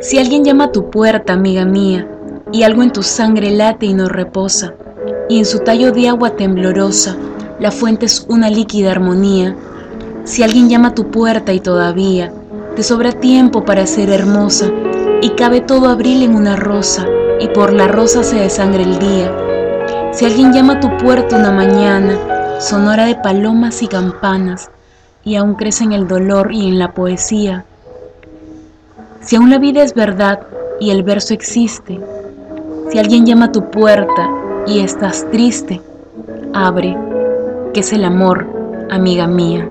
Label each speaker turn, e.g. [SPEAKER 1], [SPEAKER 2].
[SPEAKER 1] Si alguien llama a tu puerta, amiga mía, y algo en tu sangre late y no reposa, y en su tallo de agua temblorosa la fuente es una líquida armonía, si alguien llama a tu puerta y todavía te sobra tiempo para ser hermosa, y cabe todo abril en una rosa, y por la rosa se desangre el día, si alguien llama a tu puerta una mañana, sonora de palomas y campanas, y aún crece en el dolor y en la poesía, si aún la vida es verdad y el verso existe, si alguien llama a tu puerta y estás triste, abre, que es el amor, amiga mía.